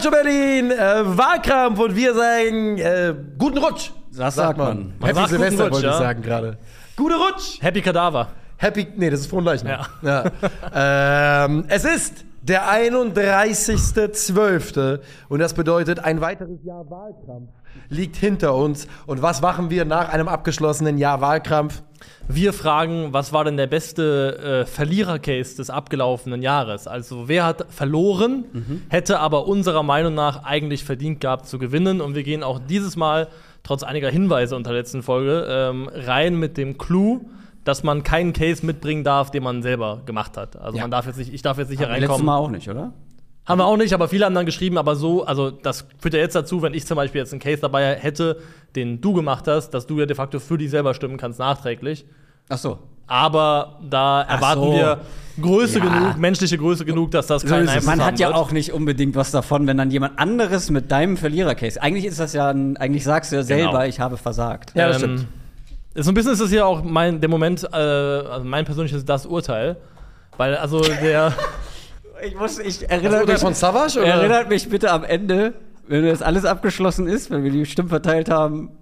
Calcio Berlin, äh, Wahlkampf und wir sagen äh, guten Rutsch. Das sagt man. Happy sagt Silvester Rutsch, wollte ich ja. sagen gerade. Gute Rutsch. Happy Kadaver. Happy, nee, das ist Frohenleichnam. Ja. Ja. ähm, es ist der 31.12. und das bedeutet, ein weiteres Jahr Wahlkampf liegt hinter uns. Und was machen wir nach einem abgeschlossenen Jahr Wahlkampf? Wir fragen, was war denn der beste äh, Verlierer-Case des abgelaufenen Jahres? Also, wer hat verloren, Mhm. hätte aber unserer Meinung nach eigentlich verdient gehabt zu gewinnen. Und wir gehen auch dieses Mal, trotz einiger Hinweise unter der letzten Folge, ähm, rein mit dem Clou, dass man keinen Case mitbringen darf, den man selber gemacht hat. Also, Ja. man darf jetzt nicht, ich darf jetzt nicht hier Letztes reinkommen. Mal auch nicht, oder? Haben wir auch nicht, aber viele haben dann geschrieben, aber so, also das führt ja jetzt dazu, wenn ich zum Beispiel jetzt einen Case dabei hätte, den du gemacht hast, dass du ja de facto für dich selber stimmen kannst nachträglich. Ach so. Aber da erwarten so. wir Größe Ja. genug, menschliche Größe genug, dass das keinen Einfluss Man hat ja wird. auch nicht unbedingt was davon, wenn dann jemand anderes mit deinem Verlierer-Case. Eigentlich ist das ja ein, eigentlich sagst du ja selber, Genau. ich habe versagt. Ja, das Ähm, stimmt. So ein bisschen ist das ja auch mein, der Moment, äh, also mein persönliches das Urteil. Weil, also der. Ich muss, ich Das erinnere mich, von Savage? Oder? erinnert mich bitte am Ende, wenn das alles abgeschlossen ist, wenn wir die Stimmen verteilt haben,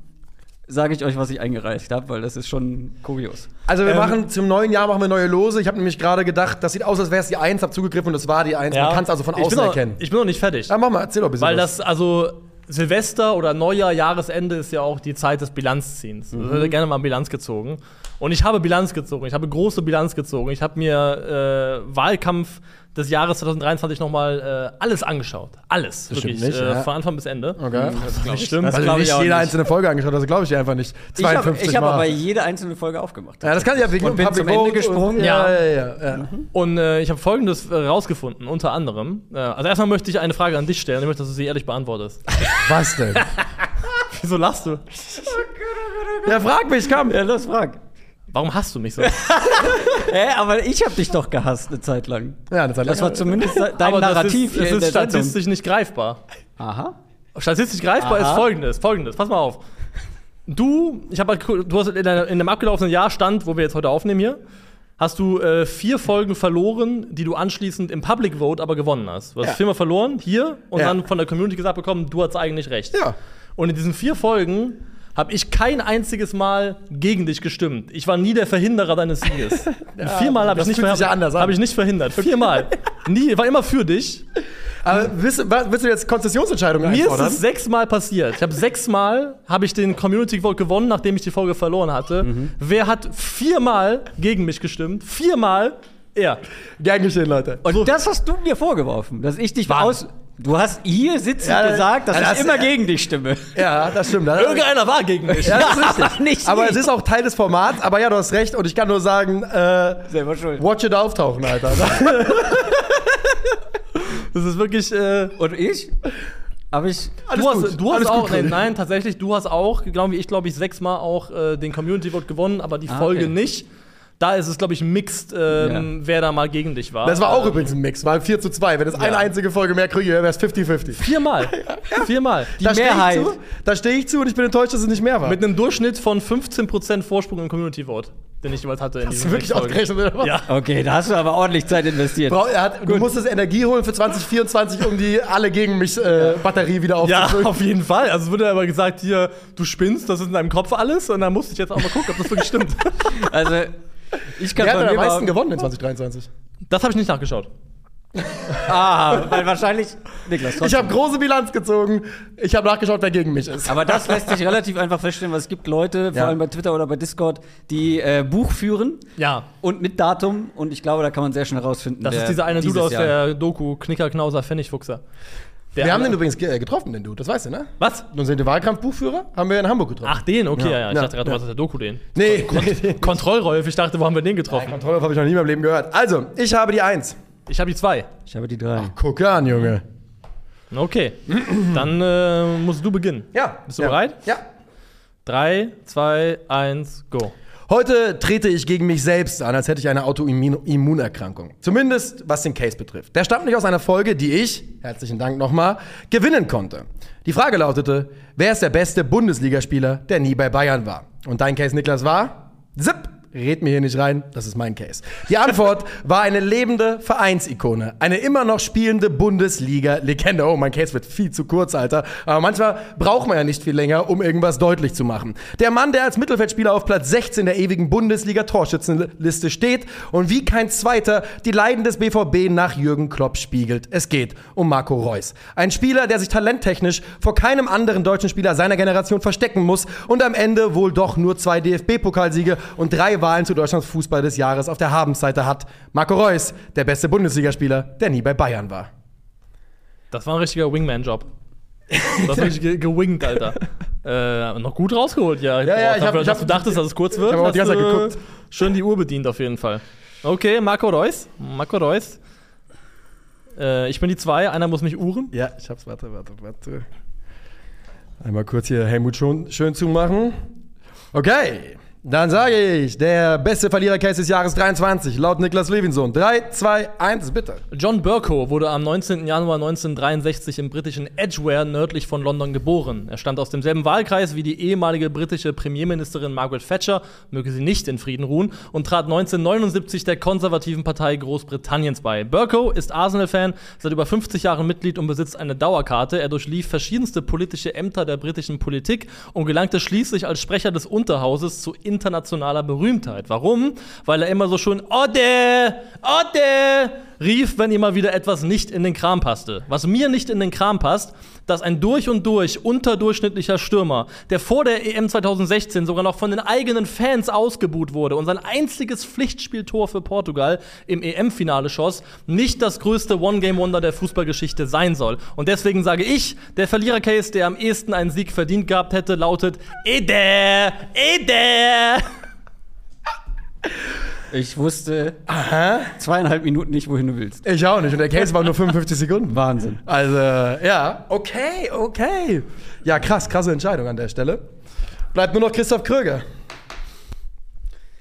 sage ich euch, was ich eingereicht habe, weil das ist schon kurios. Also wir Ähm, machen zum neuen Jahr machen wir neue Lose. Ich habe nämlich gerade gedacht, das sieht aus, als wäre es die 1, habe zugegriffen und es war die 1. Man kann es also von ich außen bin noch, erkennen. Ich bin noch nicht fertig. ja, mach mal, erzähl doch ein bisschen Weil was. das, also Silvester oder Neujahr, Jahresende ist ja auch die Zeit des Bilanzziehens. Mhm. Da wird gerne mal Bilanz gezogen. Und ich habe Bilanz gezogen. Ich habe große Bilanz gezogen. Ich habe mir äh, Wahlkampf des Jahres 2023 nochmal äh, alles angeschaut. Alles. Das wirklich. nicht, äh, ja. Von Anfang bis Ende. Okay. Das nicht stimmt. Das also ich nicht jede nicht. einzelne Folge angeschaut, das glaube ich dir einfach nicht. Ich habe 52 ich hab Mal. aber jede einzelne Folge aufgemacht. ja, das kann ja wegen Und bin Public zum Ende gesprungen. Und, ja, Ja. ja, ja, ja. Und äh, ich habe Folgendes äh, rausgefunden, unter anderem. Äh, also erstmal möchte ich eine Frage an dich stellen. Ich möchte, dass du sie ehrlich beantwortest. Was denn? Wieso lachst du? ja, frag mich, komm. Ja, los, frag. Warum hasst du mich so? Hä, aber ich habe dich doch gehasst eine Zeit lang. Ja, eine Zeit Das war lang. zumindest dein Aber Narrativ das ist, hier in es ist der Sendung. statistisch nicht greifbar. Aha. Statistisch greifbar Aha. ist folgendes, folgendes, pass mal auf. Du, ich habe du hast in, der, in dem abgelaufenen Jahr stand, wo wir jetzt heute aufnehmen hier, hast du äh, vier Folgen verloren, die du anschließend im Public Vote aber gewonnen hast. Du hast Ja. viermal verloren hier und Ja. dann von der Community gesagt bekommen, du hast eigentlich recht. Ja. Und in diesen vier Folgen habe ich kein einziges Mal gegen dich gestimmt. Ich war nie der Verhinderer deines Sieges. Und Viermal habe ich, nicht ja hab ich nicht verhindert. Viermal. nie, war immer für dich. Aber willst, du- willst du jetzt Konzessionsentscheidungen Mir ist einfordern? es sechsmal passiert. Ich habe sechsmal habe ich den Community Vote gewonnen, nachdem ich die Folge verloren hatte. Mhm. Wer hat viermal gegen mich gestimmt? Viermal er. Gern geschehen, Leute. Und das hast du mir vorgeworfen, dass ich dich Wann? aus. Du hast hier sitzend Ja, gesagt, dass ja, ich das- immer gegen dich stimme. Ja, das stimmt. Irgendeiner war gegen mich. Ja, das ist richtig. Aber nicht Aber ich. es ist auch Teil des Formats. Aber ja, du hast recht. Und ich kann nur sagen, äh, Selber schuld. watch it auftauchen, Alter. Das ist wirklich. Äh, Und ich? Aber ich. Alles du hast, gut. du hast Alles auch, nein, nein, tatsächlich, du hast auch, glaube ich, glaube ich, sechsmal auch äh, den Community Vote gewonnen, aber die Ah, Folge okay. nicht. Da ist es, glaube ich, mixed, ähm, wer da mal gegen dich war. Das war auch ähm, übrigens ein Mix. War 4 zu 2. Wenn es eine Ja. einzige Folge mehr kriege, wäre es 50-50. Viermal. Viermal. Da stehe ich Mehrheit. zu. Da stehe ich zu und ich bin enttäuscht, dass es nicht mehr war. Mit einem Durchschnitt von 15% Vorsprung im Community Vote, den ich jeweils hatte in Hast du wirklich ausgerechnet, oder was? Ja. Okay, da hast du aber ordentlich Zeit investiert. Bra- Er hat, du musstest Energie holen für 2024, um die alle gegen mich äh, Batterie wieder Ja, aufzufüllen. auf jeden Fall. Also es wurde aber gesagt, hier, du spinnst, das ist in deinem Kopf alles. Und dann musste ich jetzt auch mal gucken, ob das wirklich stimmt. Also, ich kann Wer hat am meisten gewonnen in 2023? Das habe ich nicht nachgeschaut. Ah, weil wahrscheinlich. Niklas, Ich trotzdem. habe große Bilanz gezogen. Ich habe nachgeschaut, wer gegen mich ist. Aber das lässt sich relativ einfach feststellen, weil es gibt Leute, vor Ja. allem bei Twitter oder bei Discord, die äh, Buch führen Ja. und mit Datum. Und ich glaube, da kann man sehr schnell rausfinden. Das ist dieser eine Dude aus Jahr- der Doku, Knicker, Knauser, Pfennigfuchser. Der Wir haben den übrigens ge- äh, getroffen, den du. Das weißt du, ne? Was? Den Wahlkampfbuchführer haben wir in Hamburg getroffen. Ach, den? Okay, ja, ja. Ich Ja, dachte gerade, du ja. warst aus der Doku den. nee, nee. Kontrollrolf, ich dachte, wo haben wir den getroffen? Kontrolle habe ich noch nie in meinem Leben gehört. Also, ich habe die Eins. Ich habe die zwei. Ich habe die drei. Guck an, Junge. Okay. Dann äh, musst du beginnen. Ja. Bist du ja. bereit? Ja. Drei, zwei, eins, go. Heute trete ich gegen mich selbst an, als hätte ich eine Autoimmunerkrankung. Zumindest was den Case betrifft. Der stammt nicht aus einer Folge, die ich, herzlichen Dank nochmal, gewinnen konnte. Die Frage lautete, wer ist der beste Bundesligaspieler, der nie bei Bayern war? Und dein Case, Niklas, war? Zip! Red mir hier nicht rein, das ist mein Case. Die Antwort war eine lebende Vereinsikone, eine immer noch spielende Bundesliga-Legende. Oh, mein Case wird viel zu kurz, Alter. Aber manchmal braucht man ja nicht viel länger, um irgendwas deutlich zu machen. Der Mann, der als Mittelfeldspieler auf Platz 16 der ewigen Bundesliga-Torschützenliste steht und wie kein Zweiter die Leiden des BVB nach Jürgen Klopp spiegelt. Es geht um Marco Reus. Ein Spieler, der sich talenttechnisch vor keinem anderen deutschen Spieler seiner Generation verstecken muss und am Ende wohl doch nur zwei DFB-Pokalsiege und drei Wahlen zu Deutschlands Fußball des Jahres auf der Habenseite hat. Marco Reus, der beste Bundesligaspieler, der nie bei Bayern war. Das war ein richtiger Wingman-Job. Das hast richtig ge gewingt, Alter. Äh, noch gut rausgeholt, ja. Ja, ja, ich hab- ich dass hab- du dachtest, dass es kurz wird. ich hab auch die ganze Zeit geguckt. Schön die Uhr bedient auf jeden Fall. Okay, Marco Reus. Marco Reus. Äh, ich bin die zwei, einer muss mich uhren. Ja, ich hab's. Warte, warte, warte. Einmal kurz hier Helmut schon, schön zumachen. Okay, dann sage ich, der beste Verlierer-Case des Jahres 23, laut Niklas Levinson. 3, 2, 1, bitte. John Burko wurde am 19. Januar 1963 im britischen Edgware nördlich von London geboren. Er stammt aus demselben Wahlkreis wie die ehemalige britische Premierministerin Margaret Thatcher, möge sie nicht in Frieden ruhen, und trat 1979 der konservativen Partei Großbritanniens bei. Burko ist Arsenal-Fan, seit über 50 Jahren Mitglied und besitzt eine Dauerkarte. Er durchlief verschiedenste politische Ämter der britischen Politik und gelangte schließlich als Sprecher des Unterhauses zu internationaler Berühmtheit. Warum? Weil er immer so schön Ode, Ode rief, wenn ihm mal wieder etwas nicht in den Kram passte. Was mir nicht in den Kram passt, dass ein durch und durch unterdurchschnittlicher Stürmer, der vor der EM 2016 sogar noch von den eigenen Fans ausgebuht wurde und sein einziges Pflichtspieltor für Portugal im EM-Finale schoss, nicht das größte One-Game-Wonder der Fußballgeschichte sein soll. Und deswegen sage ich, der Verlierer-Case, der am ehesten einen Sieg verdient gehabt hätte, lautet Ede, Ede. Ich wusste zweieinhalb Minuten nicht, wohin du willst. Ich auch nicht. Und der Case war nur 55 Sekunden. Wahnsinn. Also, ja, okay, okay. Ja, krass, krasse Entscheidung an der Stelle. Bleibt nur noch Christoph Kröger.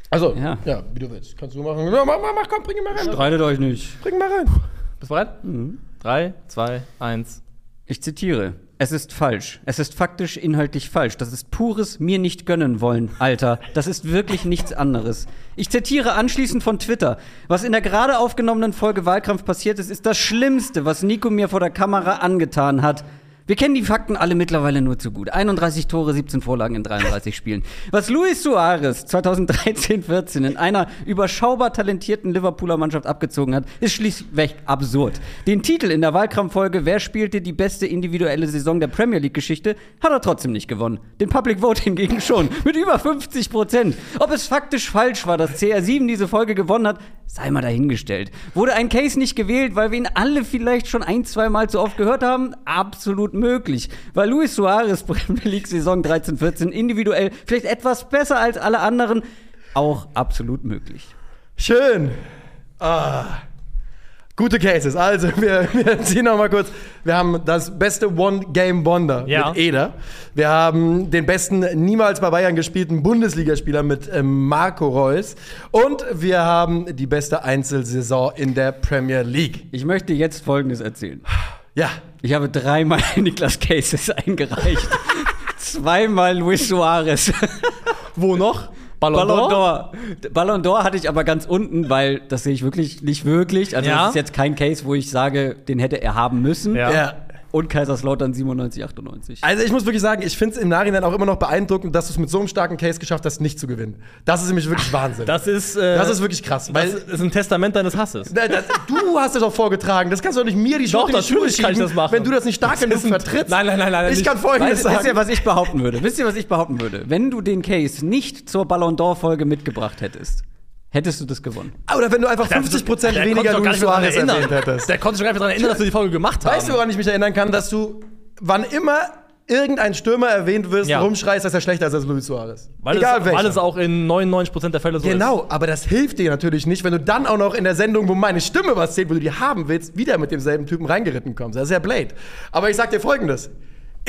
Also, ja, Ja. wie du willst. Kannst du machen. Ja, mach, mach, mach, komm, bring ihn mal rein. Streitet euch nicht. Bring ihn mal rein. Bist du bereit? Mhm. Drei, zwei, eins. Ich zitiere. Es ist falsch. Es ist faktisch inhaltlich falsch. Das ist pures mir nicht gönnen wollen, Alter. Das ist wirklich nichts anderes. Ich zitiere anschließend von Twitter. Was in der gerade aufgenommenen Folge Wahlkampf passiert ist, ist das Schlimmste, was Nico mir vor der Kamera angetan hat. Wir kennen die Fakten alle mittlerweile nur zu gut. 31 Tore, 17 Vorlagen in 33 Spielen. Was Luis Suarez 2013-14 in einer überschaubar talentierten Liverpooler Mannschaft abgezogen hat, ist schlichtweg absurd. Den Titel in der Wahlkampffolge Wer spielte die beste individuelle Saison der Premier League-Geschichte, hat er trotzdem nicht gewonnen. Den Public Vote hingegen schon. Mit über 50 Prozent. Ob es faktisch falsch war, dass CR7 diese Folge gewonnen hat, sei mal dahingestellt. Wurde ein Case nicht gewählt, weil wir ihn alle vielleicht schon ein, zwei Mal zu oft gehört haben? Absolut möglich. Weil Luis Suarez Premier League Saison 13-14 individuell vielleicht etwas besser als alle anderen? Auch absolut möglich. Schön. Ah. Gute Cases. Also, wir, wir ziehen noch mal kurz. Wir haben das beste One-Game-Wonder Ja. mit Eder. Wir haben den besten niemals bei Bayern gespielten Bundesligaspieler mit ähm, Marco Reus. Und wir haben die beste Einzelsaison in der Premier League. Ich möchte jetzt Folgendes erzählen. Ja. Ich habe dreimal Niklas Cases eingereicht. Zweimal Luis Suarez. Wo noch? Ballon, Ballon d'Or? Ballon d'Or hatte ich aber ganz unten, weil das sehe ich wirklich nicht wirklich. Also Ja. das ist jetzt kein Case, wo ich sage, den hätte er haben müssen. Ja. ja. Und Kaiserslautern 97, 98. Also ich muss wirklich sagen, ich finde es im Nachhinein auch immer noch beeindruckend, dass du es mit so einem starken Case geschafft hast, nicht zu gewinnen. Das ist nämlich wirklich Wahnsinn. Das ist, äh, Das ist wirklich krass, weil- das ist ein Testament deines Hasses. Nein, das, du hast es doch vorgetragen. Das kannst du doch nicht mir die Schuld Doch, natürlich kann ich schieben, das machen. wenn du das nicht stark genug vertrittst. Nein, nein, nein, nein, Ich nicht. kann folgendes Weißt, wisst ihr, sagen. was ich behaupten würde? Wisst ihr, was ich behaupten würde? Wenn du den Case nicht zur Ballon d'Or-Folge mitgebracht hättest, hättest du das gewonnen. Oder wenn du einfach 50% Der konnte weniger Luis Suarez erwähnt hättest. Der konnte sich gar nicht daran erinnern, dass wir die Folge gemacht haben. Weißt du, woran ich mich erinnern kann, dass du, wann immer irgendein Stürmer erwähnt wirst, Ja. rumschreist, dass er schlechter ist als Luis Suarez. weil, Egal es, welcher. weil es auch in 99% der Fälle so ist. Genau, aber das hilft dir natürlich nicht, wenn du dann auch noch in der Sendung, wo meine Stimme was zählt, wo du die haben willst, wieder mit demselben Typen reingeritten kommst. Das ist ja Blade. Aber ich sag dir folgendes.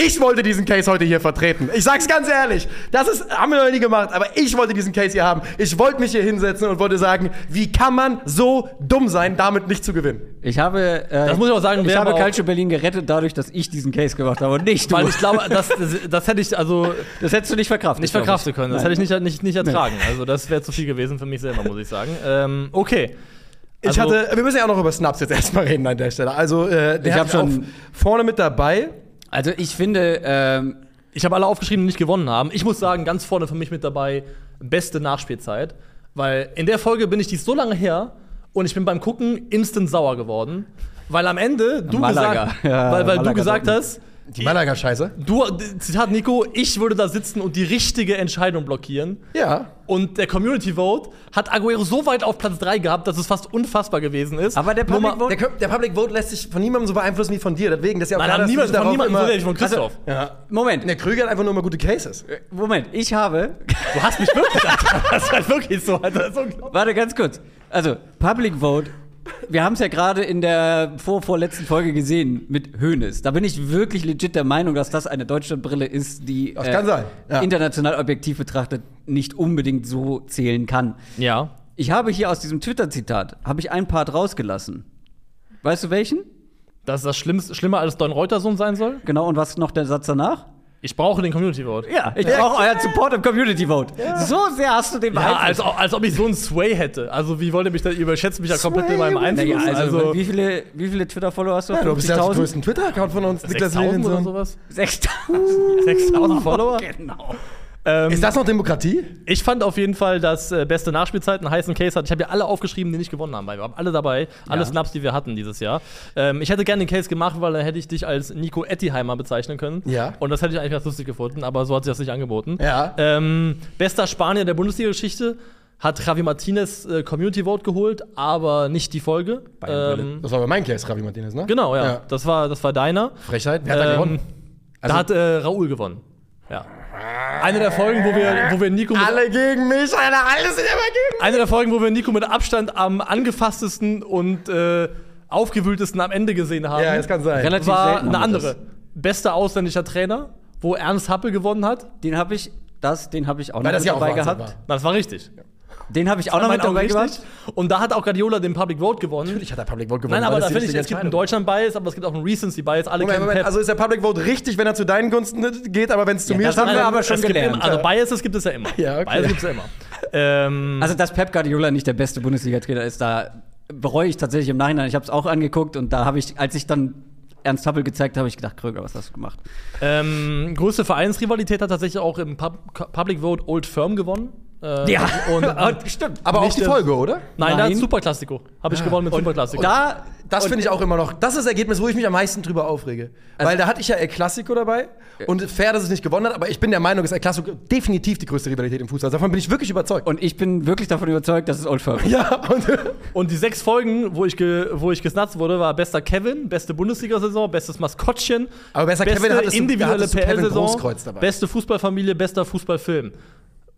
Ich wollte diesen Case heute hier vertreten. Ich sag's ganz ehrlich. Das ist, haben wir noch nie gemacht, aber ich wollte diesen Case hier haben. Ich wollte mich hier hinsetzen und wollte sagen, wie kann man so dumm sein, damit nicht zu gewinnen? Ich habe, äh, Das muss ich auch sagen, ich habe Calcio Berlin gerettet, dadurch, dass ich diesen Case gemacht habe und nicht du. Weil ich glaube, das, das, das hätte ich also das hättest du nicht verkraftet. nicht verkraften können. Das Nein. hätte ich nicht, nicht, nicht ertragen. Also das wäre zu viel gewesen für mich selber, muss ich sagen. Ähm, okay. Ich Also- hatte, wir müssen ja auch noch über Snaps jetzt erstmal reden an der Stelle. Also, äh, der Ich hab hat schon- vorne mit dabei. Also ich finde, ähm, Ich habe alle aufgeschrieben, die nicht gewonnen haben. Ich muss sagen, ganz vorne für mich mit dabei, beste Nachspielzeit. Weil in der Folge bin ich die so lange her und ich bin beim Gucken instant sauer geworden. Weil am Ende du Malaga. gesagt, Ja, weil, weil du gesagt hast, Die Malaga-Scheiße. du, Zitat Nico, ich würde da sitzen und die richtige Entscheidung blockieren. Ja. Und der Community Vote hat Aguero so weit auf Platz 3 gehabt, dass es fast unfassbar gewesen ist. Aber der Public Vote- Der, der Public Vote lässt sich von niemandem so beeinflussen wie von dir. Deswegen, das ist ja auch Nein, klar, niemand, von niemandem, immer- so von Christoph. Ja. Moment, Der Krüger hat einfach nur immer gute Cases. Moment, ich habe, du hast mich wirklich. Das ist halt wirklich so, Alter. Das ist unglaublich. warte ganz kurz. Also, Public Vote, wir haben es ja gerade in der vor vorletzten Folge gesehen mit Hoeneß. Da bin ich wirklich legit der Meinung, dass das eine Deutschlandbrille ist, die äh, Das kann sein, ja. international objektiv betrachtet nicht unbedingt so zählen kann. Ja. Ich habe hier aus diesem Twitter-Zitat, habe ich einen Part rausgelassen. Weißt du welchen? Dass das Schlimmste, schlimmer als Don Reutersohn sein soll? Genau, und was noch der Satz danach? Ich brauche den Community Vote. Ja, ich brauche euren Support im Community Vote. So sehr hast du den Ja, beeinflusst. als, als ob ich so einen Sway hätte. Also, wie wollt ihr mich da, ihr überschätzt mich ja komplett in meinem Einfluss. Naja, also, also, wie viele, wie viele Twitter-Follower hast du? Ja, du bist ja der 50.000? größten Twitter-Account von uns, Niklas 6000 oder Levinson. sowas? 6.000. 6000 Follower? Genau. Ähm, Ist das noch Demokratie? ich fand auf jeden Fall, dass äh, beste Nachspielzeit einen heißen Case hat. Ich habe ja alle aufgeschrieben, die nicht gewonnen haben. Weil wir haben alle dabei, alle Ja. Snaps, die wir hatten dieses Jahr. Ähm, ich hätte gerne den Case gemacht, weil dann hätte ich dich als Nico Ettiheimer bezeichnen können. Ja. Und das hätte ich eigentlich ganz lustig gefunden, aber so hat sich das nicht angeboten. Ja. Ähm, bester Spanier der Bundesliga-Geschichte hat Javi Martinez äh, Community Vote geholt, aber nicht die Folge. Ähm, Das war bei meinem Case, Ravi Martinez, ne? genau, ja. Ja. Das, war, das war deiner. Frechheit. Wer hat da Ähm, gewonnen? Also- da hat äh, Raoul gewonnen. Ja. Eine der Folgen, wo wir, wo wir Nico mit, Alle gegen mich, Alter, alle sind immer gegen eine der Folgen, wo wir Nico mit Abstand am angefasstesten und äh, aufgewühltesten am Ende gesehen haben, Ja, das kann sein. Relativ war eine andere. Bester ausländischer Trainer, wo Ernst Happel gewonnen hat. Den habe ich, das, den habe ich auch Weil noch das ja auch dabei Wahnsinn gehabt. war. Das war richtig. Den habe ich auch noch mit dabei gehabt. Und da hat auch Guardiola den Public Vote gewonnen. Natürlich hat der Public Vote gewonnen. Nein, aber da finde ich, es gibt einen Deutschland-Bias, aber es gibt auch einen Recency-Bias. Alle Moment, Moment, also ist der Public Vote richtig, wenn er zu deinen Gunsten geht, aber wenn es zu Ja, mir das haben wir aber schon gelernt. Immer, also Biases gibt es ja immer. Ja, okay. Biases gibt es ja immer. ähm, Also, dass Pep Guardiola nicht der beste Bundesliga-Trainer ist, da bereue ich tatsächlich im Nachhinein. Ich habe es auch angeguckt und da habe ich, als ich dann Ernst Happel gezeigt habe, habe ich gedacht, Kröger, was hast du gemacht? ähm, größte Vereinsrivalität hat tatsächlich auch im Pub Public Vote Old Firm gewonnen. Äh, Und, stimmt. aber auch Nicht die Folge, oder? Nein, da Nein. hat Superklassiko. Habe ich gewonnen mit Superklassiko. Da, Das finde ich auch immer noch. Das ist das Ergebnis, wo ich mich am meisten drüber aufrege. Weil da hatte ich ja El Clasico dabei. Und fair, dass es nicht gewonnen hat, aber ich bin der Meinung, dass El Clasico definitiv die größte Rivalität im Fußball ist. Davon bin ich wirklich überzeugt. und ich bin wirklich davon überzeugt, dass es Old Firm ist. ja, und Und die sechs Folgen, wo ich, ge wo ich gesnatzt wurde, war bester Kevin, beste Bundesliga-Saison, bestes Maskottchen, Aber besser beste Kevin hattest du- da individuelle PL-Saison, beste Fußballfamilie, bester Fußballfilm.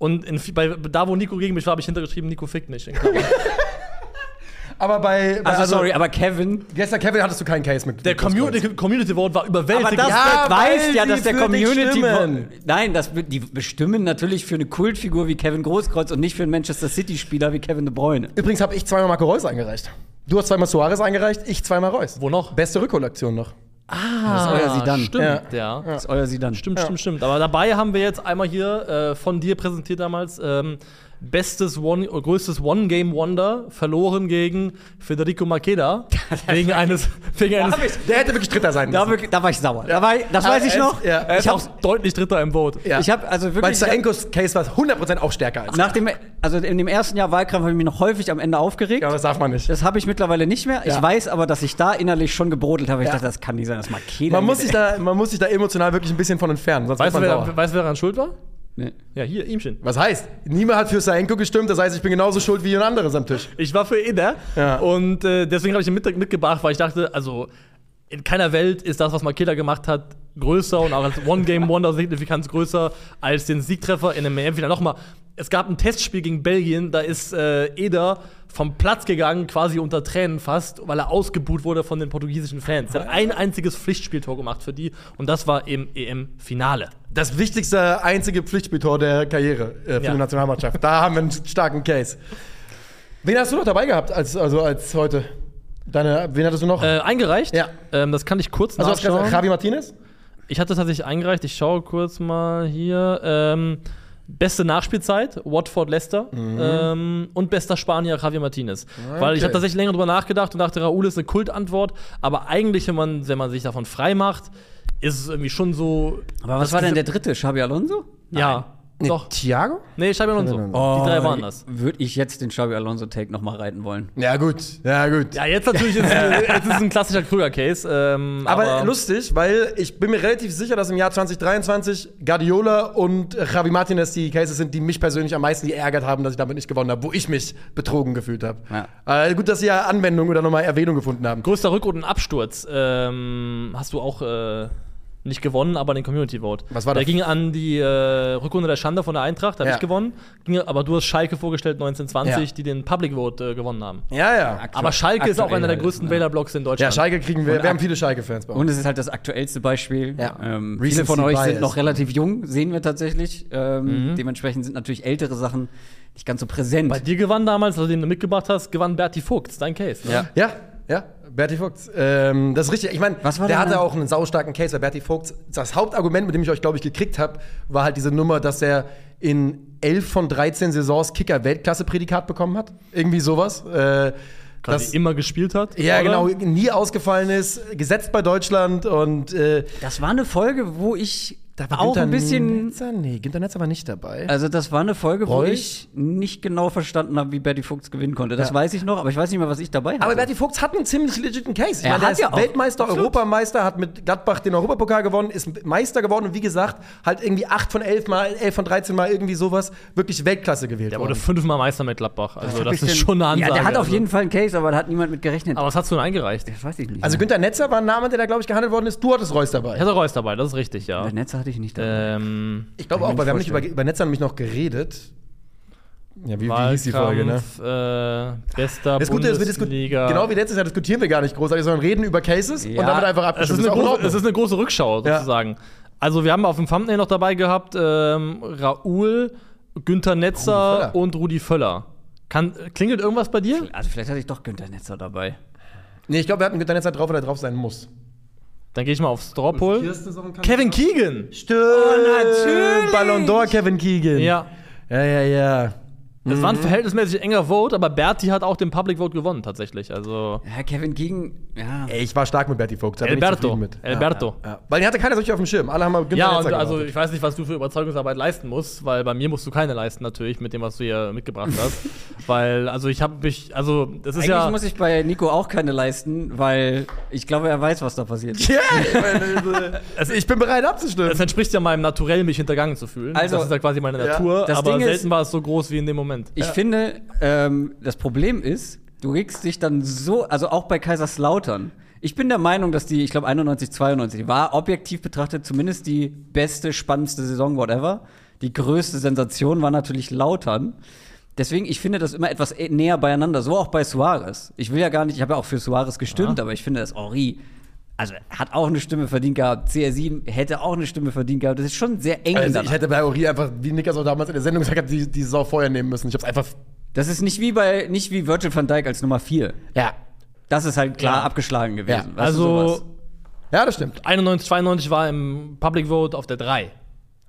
Und in, bei, da, wo Nico gegen mich war, habe ich hintergeschrieben, Nico fickt nicht. aber bei, bei Also, sorry, aber Kevin. Gestern Kevin hattest du keinen Case mit. Der Community, Community Vote war überwältigend. Aber das Ja, weiß ja, dass der Community. stimmen. Nein, das, die bestimmen natürlich für eine Kultfigur wie Kevin Großkreuz und nicht für einen Manchester City-Spieler wie Kevin De Bruyne. Übrigens habe ich zweimal Marco Reus eingereicht. Du hast zweimal Suarez eingereicht, ich zweimal Reus. Wo noch? Beste Rückholaktion noch. Ah, das ist euer Zidane. Stimmt, ja. Das ist euer sie dann. Stimmt, stimmt, stimmt. Aber dabei haben wir jetzt einmal hier äh, von dir präsentiert damals ähm, bestes One, größtes One-Game-Wonder verloren gegen Federico Makeda wegen eines wegen eines ich- Der hätte wirklich Dritter sein Da, müssen. wirklich- da war ich sauer. Da war ich, das weiß ich noch. ja. ich habe deutlich Dritter im Vote. Ja. ich hab also Weil wirklich. Staenkos Case war 100% auch stärker als. Nach dem, also in dem ersten Jahr Wahlkampf habe ich mich noch häufig am Ende aufgeregt. Ja, das darf man nicht. Das habe ich mittlerweile nicht mehr. Ich weiß aber, dass ich da innerlich schon gebrodelt habe. Ich dachte, das kann nicht sein, dass Makeda. Man muss, sich da, man muss sich da emotional wirklich ein bisschen von entfernen, sonst man wer, weißt, du, wer daran schuld war? Nee. Ja, hier, ihmchen. Was heißt? Niemand hat für Saenko gestimmt, das heißt, ich bin genauso schuld wie ein anderes am Tisch. Ich war für Eder. Ja. Und äh, deswegen habe ich ihn mit, mitgebracht, weil ich dachte, also in keiner Welt ist das, was Makeda gemacht hat, größer und auch als One-Game-Wonder Signifikanz größer als den Siegtreffer in einem EM-Finale. Nochmal, es gab ein Testspiel gegen Belgien, da ist äh, Eder vom Platz gegangen, quasi unter Tränen fast, weil er ausgebuht wurde von den portugiesischen Fans. Er hat ein einziges Pflichtspieltor gemacht für die und das war im EM-Finale. Das wichtigste, einzige Pflichtspieltor der Karriere äh, für Ja. die Nationalmannschaft. Da haben wir einen starken Case. Wen hast du noch dabei gehabt, als, also als heute? Deine, wen hattest du noch? Äh, eingereicht? Ja. Ähm, das kann ich kurz also, nachschauen. gesagt, Javi Martinez? Ich hatte tatsächlich eingereicht, ich schaue kurz mal hier. Ähm, beste Nachspielzeit, Watford Leicester. Ähm, und bester Spanier, Javier Martinez. Weil ich Okay. habe tatsächlich länger drüber nachgedacht und dachte, Raúl ist eine Kultantwort. Aber eigentlich, wenn man, wenn man sich davon frei macht, ist es irgendwie schon so. Aber was war denn der dritte? Xabi Alonso? Ja. Doch. Thiago? Nee, Xabi Alonso. Nein, Die drei waren das. Würde ich jetzt den Xabi Alonso-Take noch mal reiten wollen. Ja, gut. Ja, gut. Ja, jetzt natürlich ist, es- jetzt ist es ein klassischer Krüger-Case. Ähm, Aber, lustig, weil ich bin mir relativ sicher, dass im Jahr 2023 Guardiola und Javi Martinez die Cases sind, die mich persönlich am meisten geärgert haben, dass ich damit nicht gewonnen habe, wo ich mich betrogen gefühlt habe. Ja. Äh, gut, dass sie ja Anwendung oder nochmal Erwähnung gefunden haben. Größter Rückrundenabsturz ähm, hast du auch äh, nicht gewonnen, aber den Community Vote. Was war der? das? ging an die äh, Rückrunde der Schande von der Eintracht, da habe Ja. ich gewonnen. Ging, aber du hast Schalke vorgestellt 1920, Ja. die den Public Vote äh, gewonnen haben. Ja, ja. Aber Schalke ist auch einer der halt, größten ja. Wählerblocks in Ja, Deutschland. Schalke kriegen wir. Und Wir haben viele Schalke-Fans bei uns. Und es ist halt das aktuellste Beispiel. Ja. Ähm, viele von euch bias. sind noch relativ jung, sehen wir tatsächlich. Ähm, Dementsprechend sind natürlich ältere Sachen nicht ganz so präsent. Bei dir gewann damals, also den du mitgebracht hast, gewann Berti Vogt, dein Case. Ne? Ja. Ja, ja. Berti Vogts. Ähm, das ist richtig. Ich meine, Was war der denn hatte auch einen saustarken Case, weil Berti Vogts, das Hauptargument, mit dem ich euch, glaube ich, gekriegt habe, war halt diese Nummer, dass er in 11 von 13 Saisons Kicker-Weltklasse-Prädikat bekommen hat. Irgendwie sowas. Äh, Quasi das, immer gespielt hat. ja, oder? genau, nie ausgefallen ist, gesetzt bei Deutschland und äh, das war eine Folge, wo ich da war auch Günther ein bisschen. Netzer? Nee, Günther Netzer war nicht dabei. Also, das war eine Folge, wo ich nicht genau verstanden habe, wie Berti Fuchs gewinnen konnte. Das Ja. weiß ich noch, aber ich weiß nicht mehr, was ich dabei hatte. Aber Berti Vogts hat einen ziemlich legiten Case. Ich Er meine, der hat ist ja auch. Weltmeister, Absolut. Europameister, hat mit Gladbach den Europapokal gewonnen, ist Meister geworden und wie gesagt, halt irgendwie 8 von 11 Mal, 11 von 13 Mal irgendwie sowas, wirklich Weltklasse gewählt Der wurde fünfmal Meister mit Gladbach. Also, das, Bisschen- ist schon eine Ansage. Ja, der hat auf also. jeden Fall einen Case, aber da hat niemand mit gerechnet. Aber was hast du denn eingereicht? das weiß ich nicht. Also mehr. Günther Netzer war ein Name, der da, glaube ich, gehandelt worden ist. Du hattest Reus Ich dabei. hatte Reus dabei, das ist richtig, ja. Der Netzer hatte ich nicht dabei. Ähm, Ich glaube auch, weil wir haben nicht über, über Netzer nämlich noch geredet. Ja, wie, wie hieß die Folge, ne? Wahlkampf, äh, bester Das Gute ist, wir Bundesliga. genau wie letztes Jahr diskutieren wir gar nicht großartig, sondern reden über Cases und Ja, damit einfach es abgestimmt. ist, eine große, es ist eine große Rückschau, Ja. sozusagen. Also, wir haben auf dem Thumbnail noch dabei gehabt ähm, Raoul, Günther Netzer Rudi und Rudi Völler. Kann, klingelt irgendwas bei dir? Also, vielleicht hatte ich doch Günther Netzer dabei. nee, ich glaube, wir hatten Günther Netzer drauf, weil er drauf sein muss. Dann gehe ich mal aufs Strawpoll. Kevin Keegan! Stimmt. natürlich. Ballon d'Or Kevin Keegan. Ja. Ja, ja, ja. Das war ein verhältnismäßig enger Vote, aber Berti hat auch den Public Vote gewonnen, tatsächlich. Also. Ja, Kevin Keegan, ja. Ey, ich war stark mit Berti Vogt. da bin ich Alberto. mit. Alberto. Ja. Weil den hatte keiner so richtig auf dem Schirm. Alle haben mal Günther Ja, und also gewartet. ich weiß nicht, was du für Überzeugungsarbeit leisten musst, weil bei mir musst du keine leisten natürlich mit dem, was du hier mitgebracht hast, weil also ich habe mich, also das ist Eigentlich ja, muss ich bei Nico auch keine leisten, weil ich glaube, er weiß, was da passiert ist. Ja, ich, meine, also, ich bin bereit abzustimmen. es entspricht ja meinem Naturell, mich hintergangen zu fühlen. Also, das ist ja quasi meine ja, Natur, das aber Ding ist- selten war es so groß wie in dem Moment. Ich finde, ähm, das Problem ist, du regst dich dann so, also auch bei Kaiserslautern. Ich bin der Meinung, dass die, ich glaube 91, 92 war objektiv betrachtet zumindest die beste, spannendste Saison, whatever. Die größte Sensation war natürlich Lautern. Deswegen, ich finde das immer etwas eh- näher beieinander. So auch bei Suarez. Ich will ja gar nicht, ich habe ja auch für Suarez gestimmt, aber ich finde, dass Henri, also hat auch eine Stimme verdient gehabt. CR7 hätte auch eine Stimme verdient gehabt. Das ist schon sehr eng. Also, ich hätte bei Ori einfach, wie Nick auch damals in der Sendung gesagt hat, die, die Sau vorher nehmen müssen. Ich hab's einfach. das ist nicht wie bei, nicht wie Virgil van Dijk als Nummer 4. Ja. Das ist halt klar Ja. abgeschlagen gewesen. Ja, du, also sowas? Ja, das stimmt. 91, 92 war im Public Vote auf der 3.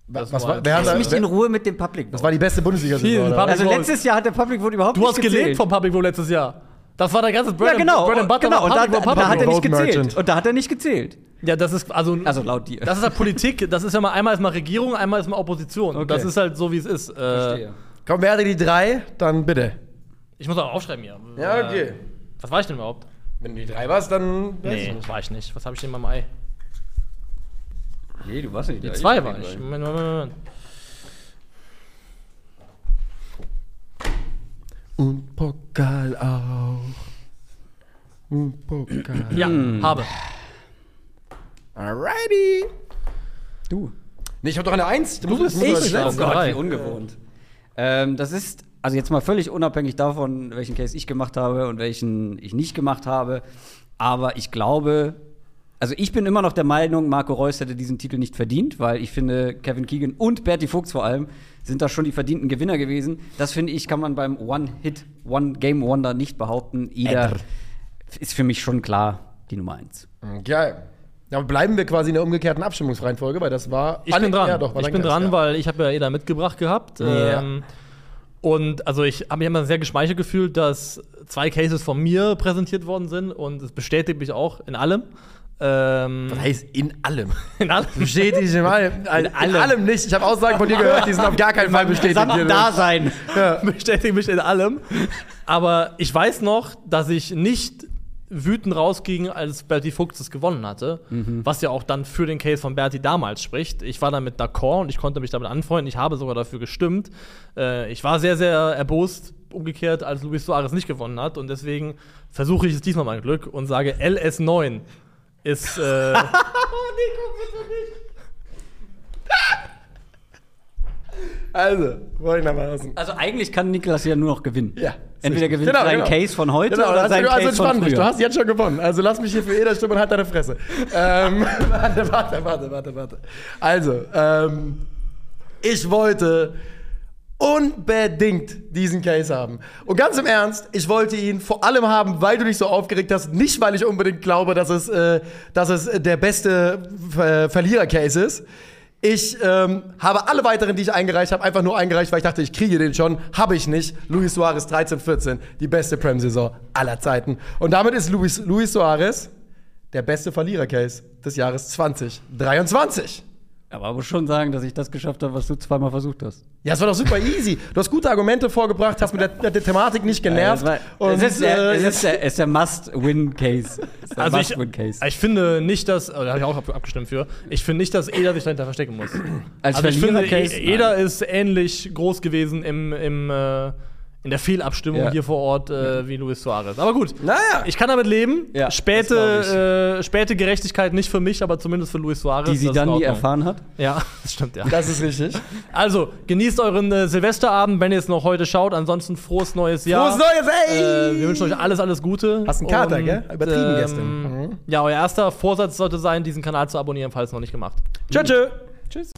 Das was war- war, wer hat Lass da, mich in Ruhe mit dem Public. das war die beste Bundesliga-Saison. Also Vote. letztes Jahr hat der Public Vote überhaupt Du nicht hast gezählt. gelebt vom Public Vote letztes Jahr. Das war der ganze Bread Ja, genau. and, Bread and Butter genau. Und da, da, da hat er nicht gezählt. Merchant. Und da hat er nicht gezählt. Ja, das ist also Also laut dir. Das ist halt Politik, das ist ja mal einmal ist mal Regierung, einmal ist mal Opposition. Und Okay. das ist halt so, wie es ist. Äh, Verstehe. Komm, wer hatte die drei? Dann bitte. ich muss auch aufschreiben hier. Ja, okay. Äh, was war ich denn überhaupt? Wenn du die drei warst, dann. Nee, das war ich nicht. Was habe ich denn in meinem Ei? Nee, du warst nicht. Die zwei war ich. Moment, Moment, Moment. Und Pokal auch. Und Pokal. Ja, habe. Alrighty. Du. Nee, ich hab doch eine Eins. Du bist musst ich. Oh Gott, wie ungewohnt. Ähm, das ist also jetzt mal völlig unabhängig davon, welchen Case ich gemacht habe und welchen ich nicht gemacht habe. Aber ich glaube, also ich bin immer noch der Meinung, Marco Reus hätte diesen Titel nicht verdient, weil ich finde, Kevin Keegan und Bertie Fuchs vor allem sind da schon die verdienten Gewinner gewesen. Das finde ich, kann man beim One-Hit, One-Game-Wonder nicht behaupten. Eder ist für mich schon klar die Nummer eins. Geil. Ja, aber bleiben wir quasi in der umgekehrten Abstimmungsreihenfolge, weil das war. Ich bin dran. Ja, doch, ich bin dran, ja. weil ich habe ja Eda mitgebracht gehabt. Ja. Ähm, und also ich habe mich immer sehr geschmeichelt gefühlt, dass zwei Cases von mir präsentiert worden sind und es bestätigt mich auch in allem. Ähm, Das heißt in allem. in allem. Bestätigt in allem. In allem nicht. Ich habe Aussagen von dir gehört, die sind auf gar keinen Fall bestätigt. Dasein. bestätigt mich in allem. Aber ich weiß noch, dass ich nicht wütend rausging, als Bertie Fuchs es gewonnen hatte. Was ja auch dann für den Case von Bertie damals spricht. Ich war damit d'accord und ich konnte mich damit anfreunden. Ich habe sogar dafür gestimmt. Äh, ich war sehr, sehr erbost, umgekehrt, als Luis Suarez nicht gewonnen hat. Und deswegen versuche ich es diesmal mein Glück und sage, LS9 ist. Äh, Also, folgendermaßen. Also eigentlich kann Niklas ja nur noch gewinnen. Ja. Entweder gewinnt Genau, sein genau. Case von heute Genau, oder also, sein also Case entspann von dich, du früher. hast jetzt schon gewonnen. Also lass mich hier für Eder stimmen und halt deine Fresse. ähm, warte, warte, warte, warte, warte. Also, ähm, ich wollte unbedingt diesen Case haben. Und ganz im Ernst, ich wollte ihn vor allem haben, weil du dich so aufgeregt hast, nicht weil ich unbedingt glaube, dass es, äh, dass es der beste Ver Verlierer-Case ist. Ich ähm, habe alle weiteren, die ich eingereicht habe, einfach nur eingereicht, weil ich dachte, ich kriege den schon. Habe ich nicht. Luis Suarez 13-14, die beste Prem-Saison aller Zeiten. Und damit ist Luis, Luis Suarez der beste Verlierer-Case des Jahres 2023. Aber muss schon sagen, dass ich das geschafft habe, was du zweimal versucht hast. Ja, es war doch super easy. Du hast gute Argumente vorgebracht, hast mit der, der, der Thematik nicht genervt. Ja, und, es ist der, äh, es ist der, es ist der Must-Win-Case. Es ist der Also ich, Must-Win-Case. ich finde nicht, dass, äh, da habe ich auch ab- abgestimmt für, ich finde nicht, dass Eder sich dahinter verstecken muss. Als also ich finde, Verlierer-Case, E- Eder ist ähnlich groß gewesen im, im, äh, in der Fehlabstimmung Ja. hier vor Ort äh, wie Luis Suarez. Aber gut, Naja. ich kann damit leben. Ja, späte, äh, späte Gerechtigkeit nicht für mich, aber zumindest für Luis Suarez. die sie dann nie erfahren hat. Ja, das stimmt, ja. das ist richtig. Also, genießt euren äh, Silvesterabend, wenn ihr es noch heute schaut. Ansonsten frohes neues Jahr. Frohes Neues, ey! Äh, wir wünschen euch alles, alles Gute. Hast einen Kater, Und, gell? Übertrieben gestern. ähm, Mhm. Ja, euer erster Vorsatz sollte sein, diesen Kanal zu abonnieren, falls noch nicht gemacht. Tschö, tschö. Tschüss.